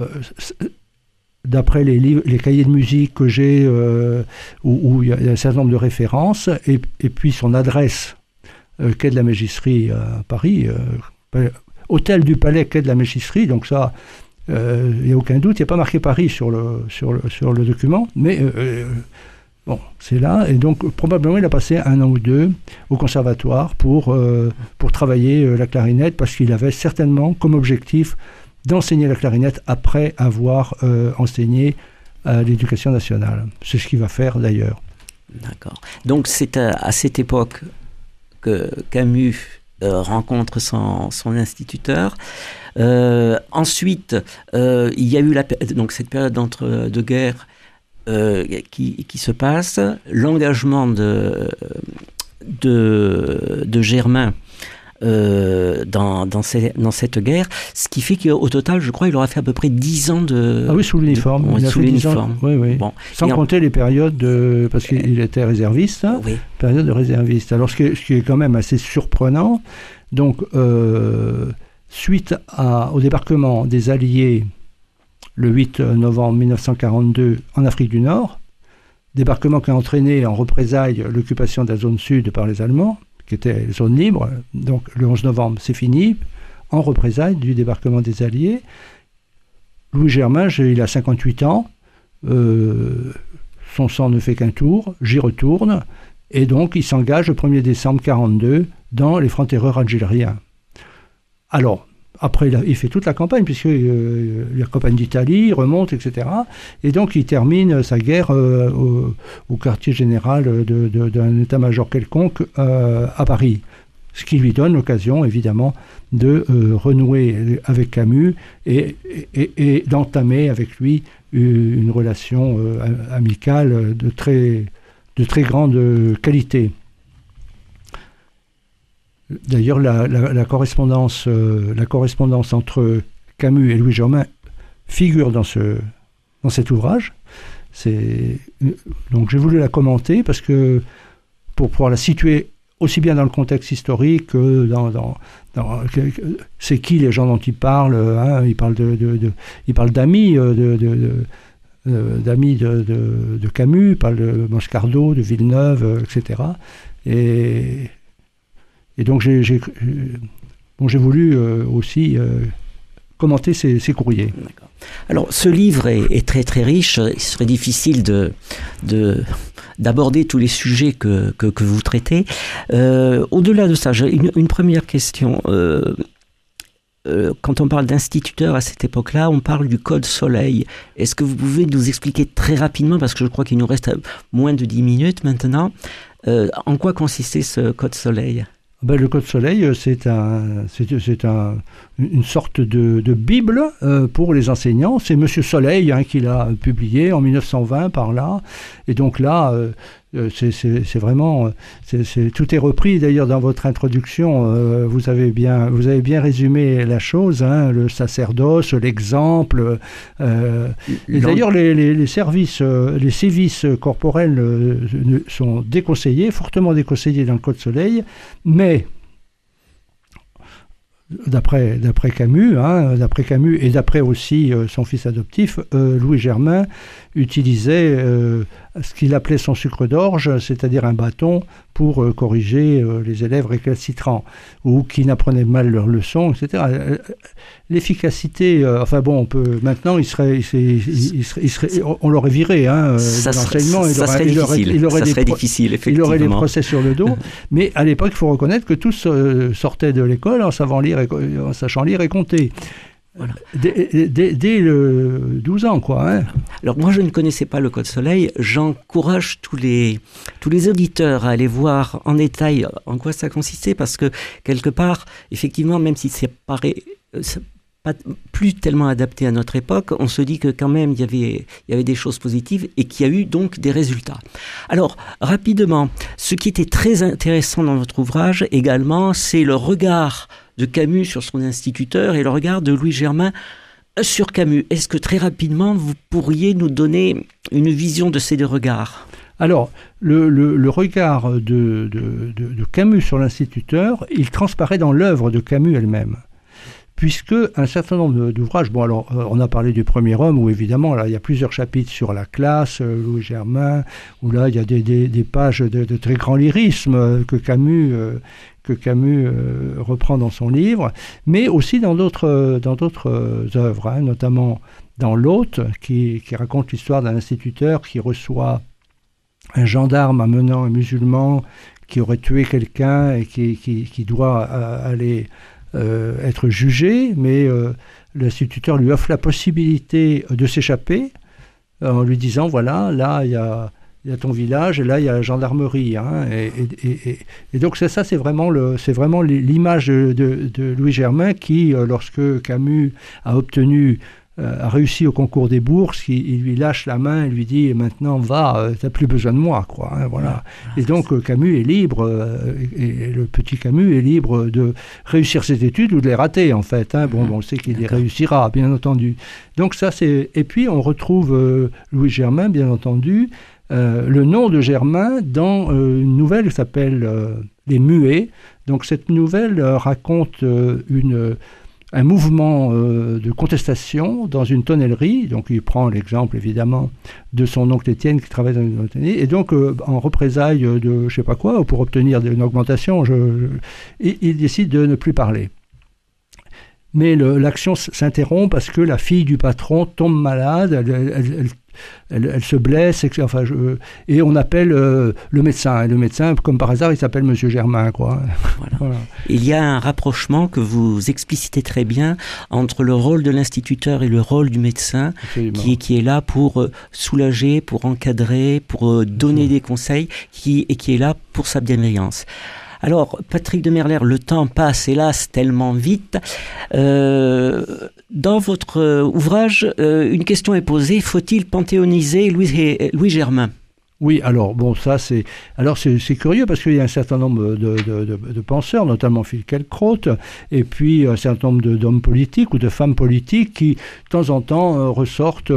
euh, d'après les, les cahiers de musique que j'ai, euh, où, il y a un certain nombre de références, et, puis son adresse, quai de la Mégisserie à Paris, hôtel du Palais, quai de la Mégisserie, donc ça, il euh, n'y a aucun doute, il n'y a pas marqué Paris sur le, sur le, sur le document, mais euh, euh, bon, c'est là. Et donc, probablement, il a passé un an ou deux au conservatoire pour, pour travailler la clarinette, parce qu'il avait certainement comme objectif d'enseigner la clarinette après avoir enseigné à l'éducation nationale. C'est ce qu'il va faire d'ailleurs. D'accord. Donc, c'est à, cette époque que Camus rencontre son, instituteur. Euh, ensuite, euh, il y a eu la, donc cette période d'entre de guerre euh, qui, se passe, l'engagement de Germain dans, dans, dans, cette guerre, ce qui fait qu'au total, je crois, il aura fait à peu près 10 ans de... Ah oui, sous l'uniforme. sous l'uniforme. Oui, oui. Bon. Sans compter les périodes de... Parce qu'il était réserviste, hein, oui. période de réserviste. Alors, ce qui, est, ce qui, est, quand même assez surprenant, donc... Euh, Suite au débarquement des Alliés le 8 novembre 1942 en Afrique du Nord, débarquement qui a entraîné en représailles l'occupation de la zone sud par les Allemands, qui était zone libre, donc le 11 novembre c'est fini, en représailles du débarquement des Alliés. Louis Germain, il a 58 ans, euh, son sang ne fait qu'un tour, j'y retourne, et donc il s'engage le 1er décembre 1942 dans les francs-tireurs algériens. Alors, après, il, fait toute la campagne, puisqu'il euh, la campagne d'Italie, remonte, etc. Et donc, il termine sa guerre euh, au, quartier général d'un état-major quelconque euh, à Paris. Ce qui lui donne l'occasion, évidemment, de renouer avec Camus et, et d'entamer avec lui une relation amicale de très, de très grande qualité. D'ailleurs, la, correspondance, euh, la correspondance entre Camus et Louis Germain figure dans, ce, dans cet ouvrage. Donc j'ai voulu la commenter parce que pour pouvoir la situer aussi bien dans le contexte historique que dans, c'est qui les gens dont il parle. Hein, il parle d'amis euh, de, de, Camus, il parle de Moscardo, de Villeneuve, euh, etc. Et et donc j'ai bon, voulu euh, aussi euh, commenter ces, courriers. Alors ce livre est, très très riche, il serait difficile de, d'aborder tous les sujets que, que, vous traitez. Euh, au-delà de ça, j'ai une, première question. quand on parle d'instituteur à cette époque-là, on parle du Code Soleil. Est-ce que vous pouvez nous expliquer très rapidement, parce que je crois qu'il nous reste moins de 10 minutes maintenant, en quoi consistait ce Code Soleil? Ben, le Code Soleil, euh, c'est un, c'est, un, une sorte de, Bible euh, pour les enseignants. C'est Monsieur Soleil hein, qui l'a publié en 1920 par là. Et donc là, euh, c'est vraiment, tout est repris d'ailleurs dans votre introduction. Euh, vous avez bien, vous avez bien résumé la chose, hein, le sacerdoce, l'exemple. Euh, et d'ailleurs, les, services, les sévices corporels sont déconseillés, fortement déconseillés dans le Code Soleil, mais d'après Camus, hein, d'après Camus et d'après aussi son fils adoptif, Louis Germain utilisait ce qu'il appelait son sucre d'orge, c'est-à-dire un bâton pour euh, corriger euh, les élèves récalcitrants ou qui n'apprenaient mal leurs leçons, etc. Euh, l'efficacité, enfin bon, on peut maintenant, il serait, il serait, on l'aurait viré, hein, l'enseignement, il, aurait, il, aurait, il aurait, des difficile, il aurait des procès sur le dos. mais à l'époque, il faut reconnaître que tous sortaient de l'école en savant lire, et, en sachant lire et compter. Dès, le 12 ans, quoi. Hein. Alors moi, je ne connaissais pas le Code Soleil. J'encourage tous les, tous les auditeurs à aller voir en détail en quoi ça consistait, parce que quelque part, effectivement, même si c'est paraît pas plus tellement adapté à notre époque, on se dit que quand même il y avait, il y avait des choses positives et qu'il y a eu donc des résultats. Alors, rapidement, ce qui était très intéressant dans votre ouvrage également, c'est le regard de Camus sur son instituteur et le regard de Louis Germain sur Camus. Est-ce que très rapidement, vous pourriez nous donner une vision de ces deux regards? Alors, le, regard de, de, Camus sur l'instituteur, il transparaît dans l'œuvre de Camus elle-même puisque un certain nombre d'ouvrages, euh, on a parlé du premier homme, où évidemment là il y a plusieurs chapitres sur la classe, euh, Louis Germain, où là il y a des, pages de, très grand lyrisme euh, que Camus, que Camus reprend dans son livre, mais aussi dans d'autres œuvres, hein, notamment dans L'Hôte, qui, raconte l'histoire d'un instituteur qui reçoit un gendarme amenant un musulman qui aurait tué quelqu'un et qui doit aller euh, être jugé, mais euh, l'instituteur lui offre la possibilité de s'échapper en lui disant voilà, là, il y a, ton village et là, il y a la gendarmerie. Hein, et, donc, ça, ça c'est vraiment l'image de, Louis Germain qui, euh, lorsque Camus a obtenu euh, a réussi au concours des bourses, il, lui lâche la main et lui dit maintenant va, euh, tu n'as plus besoin de moi, quoi. Hein, voilà. et donc euh, Camus est libre, et, le petit Camus est libre de réussir ses études ou de les rater en fait. Hein. Bon, on sait qu'il les réussira, bien entendu. Donc ça c'est. Et puis on retrouve Louis Germain, bien entendu, le nom de Germain dans une nouvelle qui s'appelle Les Muets. Donc cette nouvelle raconte une un mouvement euh, de contestation dans une tonnellerie. Donc il prend l'exemple évidemment de son oncle Étienne qui travaille dans une tonnellerie. Et donc euh, en représailles de je sais pas quoi, pour obtenir une augmentation, je, il, décide de ne plus parler. Mais l'action s'interrompt parce que la fille du patron tombe malade, elle, elle, se blesse, et, enfin, et on appelle euh, le médecin. Et le médecin, comme par hasard, il s'appelle Monsieur Germain. Quoi. Il y a un rapprochement que vous explicitez très bien entre le rôle de l'instituteur et le rôle du médecin, qui, qui, est là pour euh, soulager, pour encadrer, pour euh, donner des conseils, qui, et qui est là pour sa bienveillance. Alors, Patrick de Merler, le temps passe hélas tellement vite. Euh, dans votre euh, ouvrage, euh, une question est posée faut-il panthéoniser Louis, Louis Germain? Oui, alors bon, ça c'est curieux parce qu'il y a un certain nombre de, penseurs, notamment Finkielkraut, et puis un certain nombre d'hommes politiques ou de femmes politiques qui, de temps en temps, ressortent,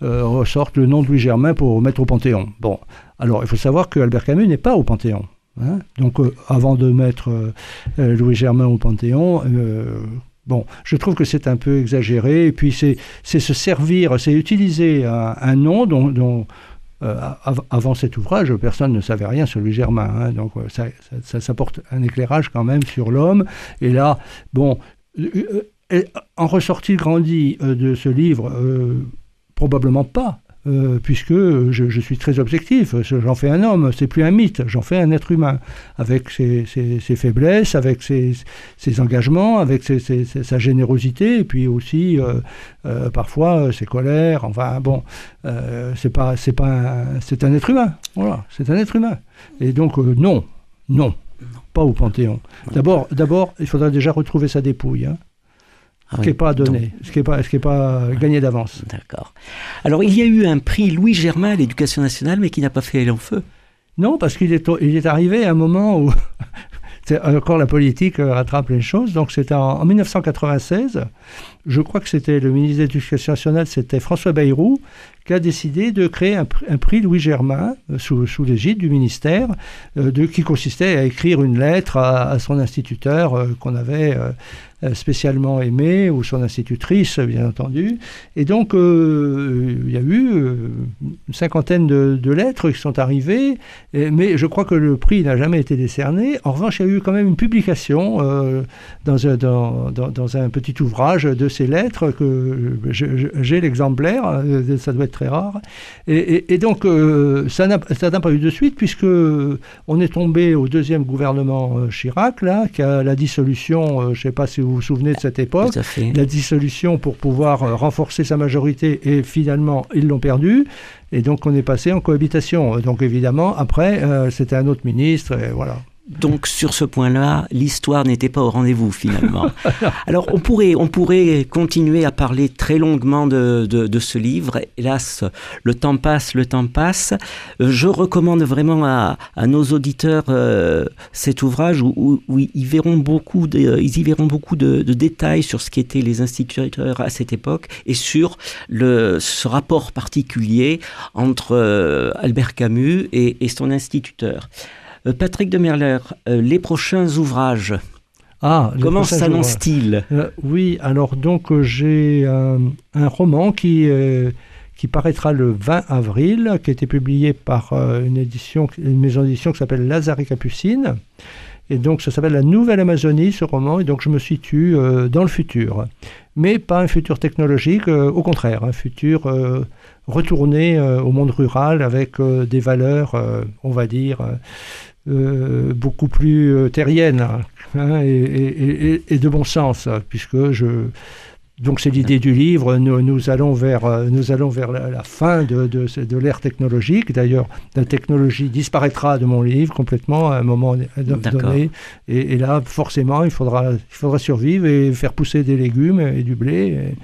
ressortent le nom de Louis Germain pour mettre au Panthéon. Bon, alors il faut savoir que Albert Camus n'est pas au Panthéon. Hein? Donc euh, avant de mettre euh, euh, Louis Germain au Panthéon, bon, je trouve que c'est un peu exagéré. Et puis c'est se servir, c'est utiliser un, nom dont, avant cet ouvrage, personne ne savait rien sur Louis Germain. Hein. donc ça, ça, ça, apporte un éclairage quand même sur l'homme. Et là, bon, en ressorti grandi de ce livre, probablement pas. Euh, puisque je, suis très objectif. J'en fais un homme, c'est plus un mythe, j'en fais un être humain, avec ses, faiblesses, avec ses, engagements, avec sa générosité, et puis aussi euh, euh, parfois ses colères. Enfin bon, c'est pas, c'est pas, c'est un être humain. Voilà, c'est un être humain. Et donc non, non, pas au Panthéon. D'abord, d'abord, il faudra déjà retrouver sa dépouille. Hein. Ah ce qui n'est pas donné, ce qui n'est pas, ce pas gagné d'avance. D'accord. Alors, il y a eu un prix Louis Germain à l'éducation nationale, mais qui n'a pas fait long feu. Non, parce qu'il est, il est arrivé à un moment où encore la politique rattrape les choses. Donc c'était en, en 1996 je crois que c'était le ministre de l'Éducation nationale, c'était François Bayrou, qui a décidé de créer un, prix Louis Germain euh, sous, sous l'égide du ministère, euh, de, qui consistait à écrire une lettre à, son instituteur euh, qu'on avait spécialement aimé, ou son institutrice, bien entendu. Et donc, il y a eu une cinquantaine de, lettres qui sont arrivées, mais je crois que le prix n'a jamais été décerné. En revanche, il y a eu quand même une publication dans, un, dans, dans un petit ouvrage de ces lettres, que j'ai l'exemplaire, euh, ça doit être très rare. Et, donc, euh, ça n'a pas eu de suite, puisque on est tombé au deuxième gouvernement euh, Chirac, là, qui a la dissolution, je ne sais pas si vous vous souvenez de cette époque, la dissolution pour pouvoir renforcer sa majorité, et finalement, ils l'ont perdu. Et donc, on est passé en cohabitation. Donc, évidemment, après, c'était un autre ministre, et voilà. Donc sur ce point-là, l'histoire n'était pas au rendez-vous finalement. Alors on pourrait, on pourrait continuer à parler très longuement de, de, ce livre. Hélas, le temps passe, le temps passe. Je recommande vraiment à, à nos auditeurs euh, cet ouvrage où, où, ils, verront beaucoup de, ils y verront beaucoup de, de, détails sur ce qu'étaient les instituteurs à cette époque et sur le, ce rapport particulier entre euh, Albert Camus et, et son instituteur. Euh, Patrick de Merler, euh, les prochains ouvrages. Ah, Comment s'annonce-t-il euh, Oui, alors donc j'ai un, roman qui, qui paraîtra le 20 avril, qui a été publié par une, édition, une maison d'édition qui s'appelle Lazare et Capucine. Et donc ça s'appelle La Nouvelle Amazonie, ce roman, et donc je me situe dans le futur. Mais pas un futur technologique, au contraire, un futur retourné au monde rural avec des valeurs, on va dire, euh, beaucoup plus euh, terrienne hein, et, de bon sens, puisque je. Donc c'est l'idée du livre. Nous, nous, allons vers, euh, nous allons vers la, fin de, de, de l'ère technologique. D'ailleurs, la technologie disparaîtra de mon livre complètement à un moment donné. Et, là, forcément, il faudra, il faudra survivre et faire pousser des légumes et du blé.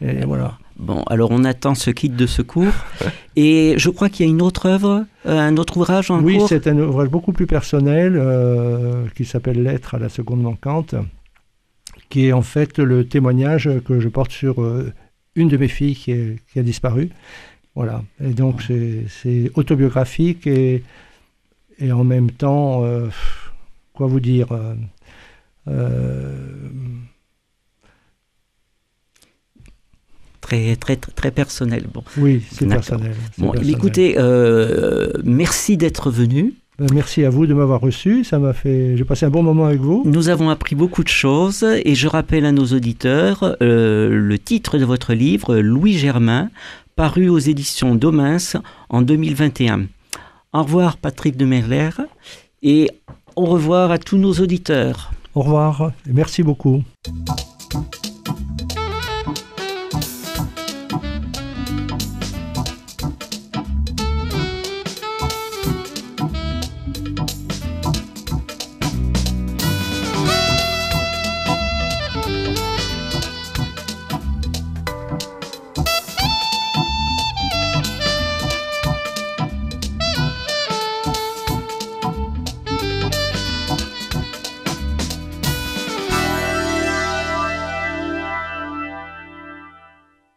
et voilà. Bon, alors on attend ce kit de secours. Et je crois qu'il y a une autre œuvre, euh, un autre ouvrage en oui, c'est un ouvrage beaucoup plus personnel euh, qui s'appelle Lettre à la seconde manquante, qui est en fait le témoignage que je porte sur euh, une de mes filles qui, a disparu. Voilà. Et donc c'est autobiographique et, et en même temps, quoi vous dire très, très, très personnel. Bon. Oui, c'est personnel. Bon, écoutez, euh, merci d'être venu. Ben, merci à vous de m'avoir reçu. Ça m'a fait. J'ai passé un bon moment avec vous. Nous avons appris beaucoup de choses et je rappelle à nos auditeurs euh, le titre de votre livre, Louis Germain, paru aux éditions Domins en 2021. Au revoir, Patrick de Merler, et au revoir à tous nos auditeurs. Au revoir, et merci beaucoup.